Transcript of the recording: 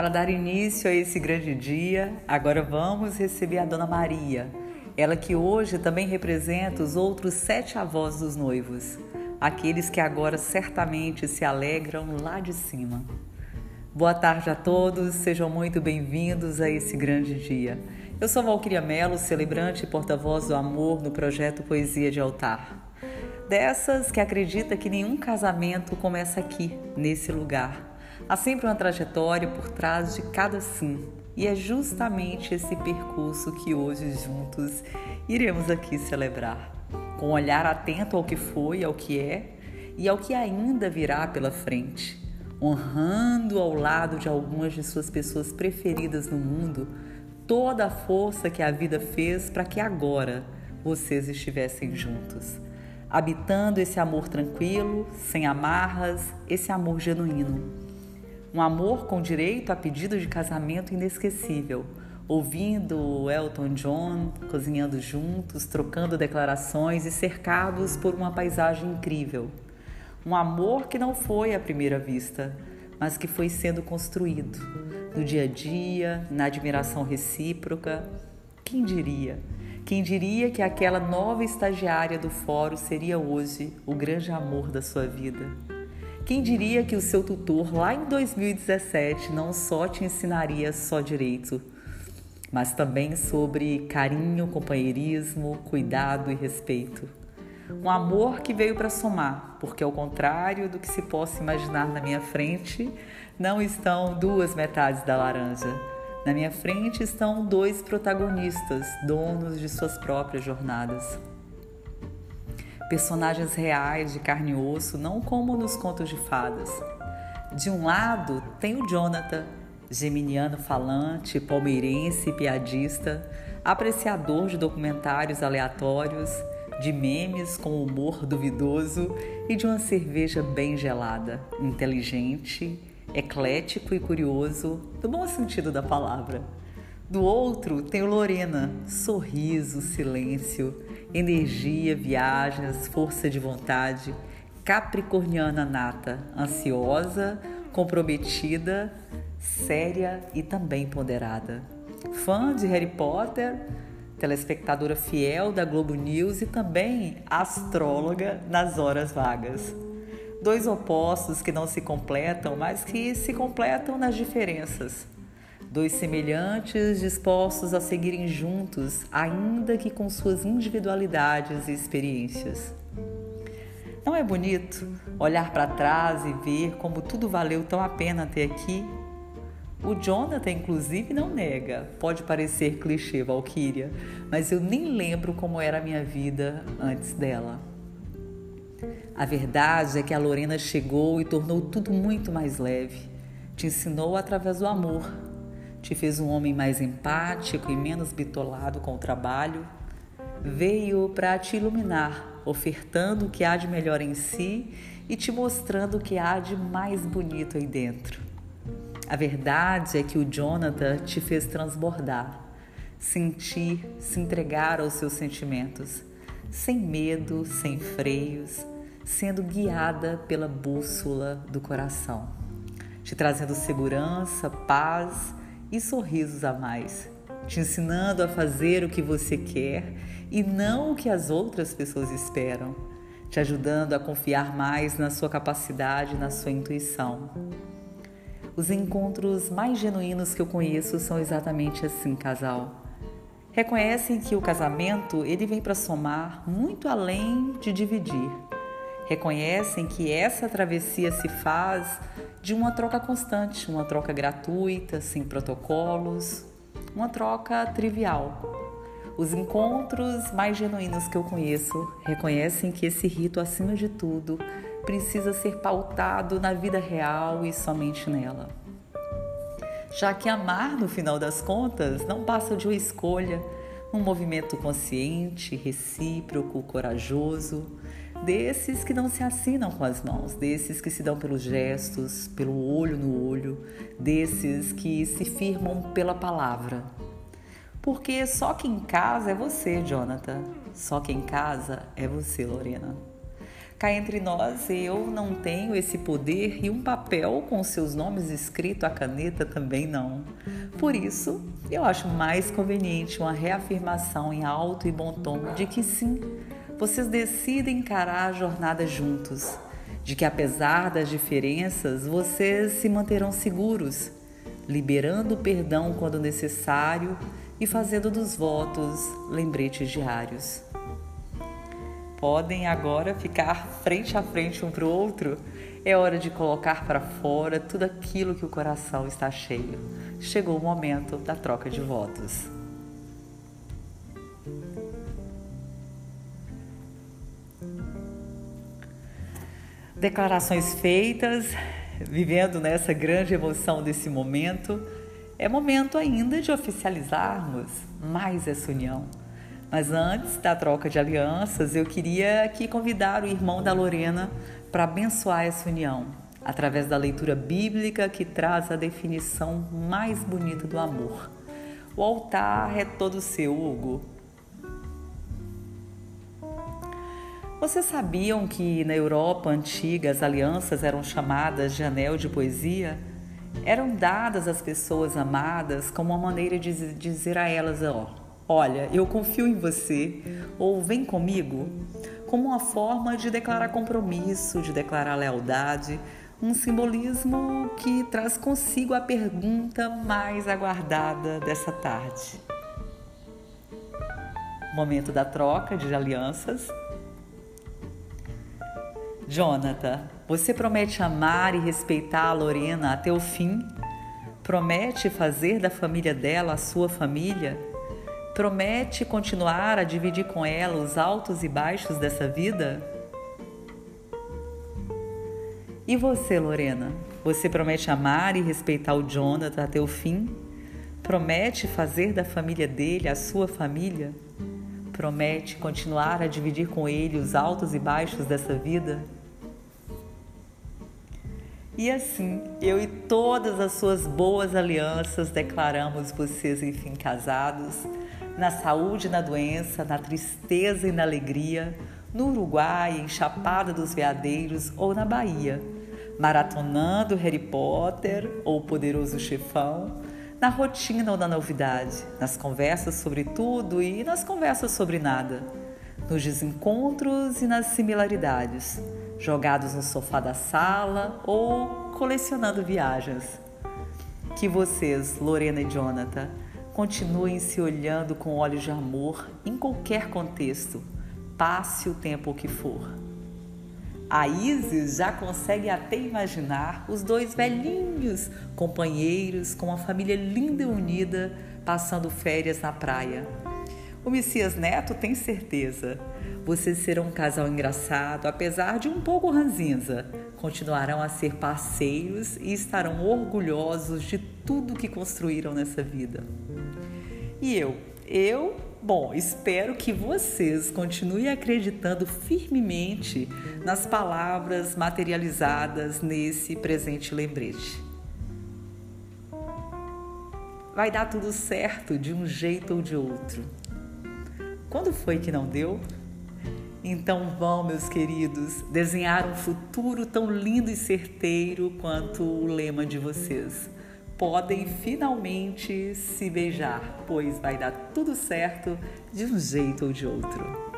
para dar início a esse grande dia, agora vamos receber a Dona Maria, ela que hoje também representa os outros sete avós dos noivos, aqueles que agora certamente se alegram lá de cima. Boa tarde a todos, sejam muito bem-vindos a esse grande dia. Eu sou Valquíria Mello, celebrante e porta-voz do amor no projeto Poesia de Altar. Dessas que acredita que nenhum casamento começa aqui, nesse lugar Há sempre uma trajetória por trás de cada sim, e é justamente esse percurso que hoje juntos iremos aqui celebrar, com um olhar atento ao que foi, ao que é e ao que ainda virá pela frente, honrando ao lado de algumas de suas pessoas preferidas no mundo toda a força que a vida fez para que agora vocês estivessem juntos, habitando esse amor tranquilo, sem amarras, esse amor genuíno um amor com direito a pedido de casamento inesquecível, ouvindo Elton John, cozinhando juntos, trocando declarações e cercados por uma paisagem incrível. Um amor que não foi à primeira vista, mas que foi sendo construído no dia a dia, na admiração recíproca. Quem diria? Quem diria que aquela nova estagiária do fórum seria hoje o grande amor da sua vida? Quem diria que o seu tutor lá em 2017 não só te ensinaria só direito, mas também sobre carinho, companheirismo, cuidado e respeito. Um amor que veio para somar, porque ao contrário do que se possa imaginar na minha frente, não estão duas metades da laranja. Na minha frente estão dois protagonistas, donos de suas próprias jornadas personagens reais de carne e osso, não como nos contos de fadas. De um lado tem o Jonathan, geminiano falante, palmeirense, piadista, apreciador de documentários aleatórios, de memes com humor duvidoso e de uma cerveja bem gelada, inteligente, eclético e curioso, no bom sentido da palavra. Do outro tem o Lorena, sorriso, silêncio, energia, viagens, força de vontade, capricorniana nata, ansiosa, comprometida, séria e também ponderada. Fã de Harry Potter, telespectadora fiel da Globo News e também astróloga nas horas vagas. Dois opostos que não se completam, mas que se completam nas diferenças dois semelhantes dispostos a seguirem juntos, ainda que com suas individualidades e experiências. Não é bonito olhar para trás e ver como tudo valeu tão a pena até aqui? O Jonathan, inclusive, não nega. Pode parecer clichê, Valkyria, mas eu nem lembro como era a minha vida antes dela. A verdade é que a Lorena chegou e tornou tudo muito mais leve. Te ensinou através do amor, te fez um homem mais empático e menos bitolado com o trabalho. Veio para te iluminar, ofertando o que há de melhor em si e te mostrando o que há de mais bonito aí dentro. A verdade é que o Jonathan te fez transbordar, sentir, se entregar aos seus sentimentos, sem medo, sem freios, sendo guiada pela bússola do coração, te trazendo segurança, paz e sorrisos a mais, te ensinando a fazer o que você quer e não o que as outras pessoas esperam, te ajudando a confiar mais na sua capacidade, na sua intuição. Os encontros mais genuínos que eu conheço são exatamente assim, casal. Reconhecem que o casamento ele vem para somar muito além de dividir reconhecem que essa travessia se faz de uma troca constante, uma troca gratuita, sem protocolos, uma troca trivial. Os encontros mais genuínos que eu conheço reconhecem que esse rito, acima de tudo, precisa ser pautado na vida real e somente nela. Já que amar, no final das contas, não passa de uma escolha, um movimento consciente, recíproco, corajoso, desses que não se assinam com as mãos, desses que se dão pelos gestos, pelo olho no olho, desses que se firmam pela palavra. Porque só quem casa é você, Jonathan. Só quem casa é você, Lorena. Cá entre nós, eu não tenho esse poder e um papel com seus nomes escrito à caneta também não. Por isso, eu acho mais conveniente uma reafirmação em alto e bom tom de que sim, vocês decidem encarar a jornada juntos, de que apesar das diferenças, vocês se manterão seguros, liberando o perdão quando necessário e fazendo dos votos lembretes diários podem agora ficar frente a frente um para o outro. É hora de colocar para fora tudo aquilo que o coração está cheio. Chegou o momento da troca de votos. Declarações feitas, vivendo nessa grande emoção desse momento, é momento ainda de oficializarmos mais essa união mas antes da troca de alianças, eu queria aqui convidar o irmão da Lorena para abençoar essa união, através da leitura bíblica que traz a definição mais bonita do amor. O altar é todo seu, Hugo. Vocês sabiam que na Europa antiga as alianças eram chamadas de anel de poesia? Eram dadas às pessoas amadas como uma maneira de dizer a elas: ó, olha, eu confio em você ou vem comigo, como uma forma de declarar compromisso, de declarar lealdade, um simbolismo que traz consigo a pergunta mais aguardada dessa tarde. Momento da troca de alianças. Jonathan, você promete amar e respeitar a Lorena até o fim? Promete fazer da família dela a sua família? Promete continuar a dividir com ela os altos e baixos dessa vida? E você, Lorena? Você promete amar e respeitar o Jonathan até o fim? Promete fazer da família dele a sua família? Promete continuar a dividir com ele os altos e baixos dessa vida? E assim, eu e todas as suas boas alianças declaramos vocês, enfim, casados na saúde e na doença, na tristeza e na alegria, no Uruguai, em Chapada dos Veadeiros ou na Bahia, maratonando Harry Potter ou o Poderoso Chefão, na rotina ou na novidade, nas conversas sobre tudo e nas conversas sobre nada, nos desencontros e nas similaridades, jogados no sofá da sala ou colecionando viagens. Que vocês, Lorena e Jonathan, Continuem se olhando com olhos de amor em qualquer contexto, passe o tempo que for. A Isis já consegue até imaginar os dois velhinhos companheiros com uma família linda e unida passando férias na praia. O Messias Neto tem certeza. Vocês serão um casal engraçado, apesar de um pouco ranzinza. Continuarão a ser parceiros e estarão orgulhosos de tudo que construíram nessa vida. E eu, eu, bom, espero que vocês continuem acreditando firmemente nas palavras materializadas nesse presente lembrete. Vai dar tudo certo de um jeito ou de outro. Quando foi que não deu? Então vão, meus queridos, desenhar um futuro tão lindo e certeiro quanto o lema de vocês podem finalmente se beijar, pois vai dar tudo certo de um jeito ou de outro.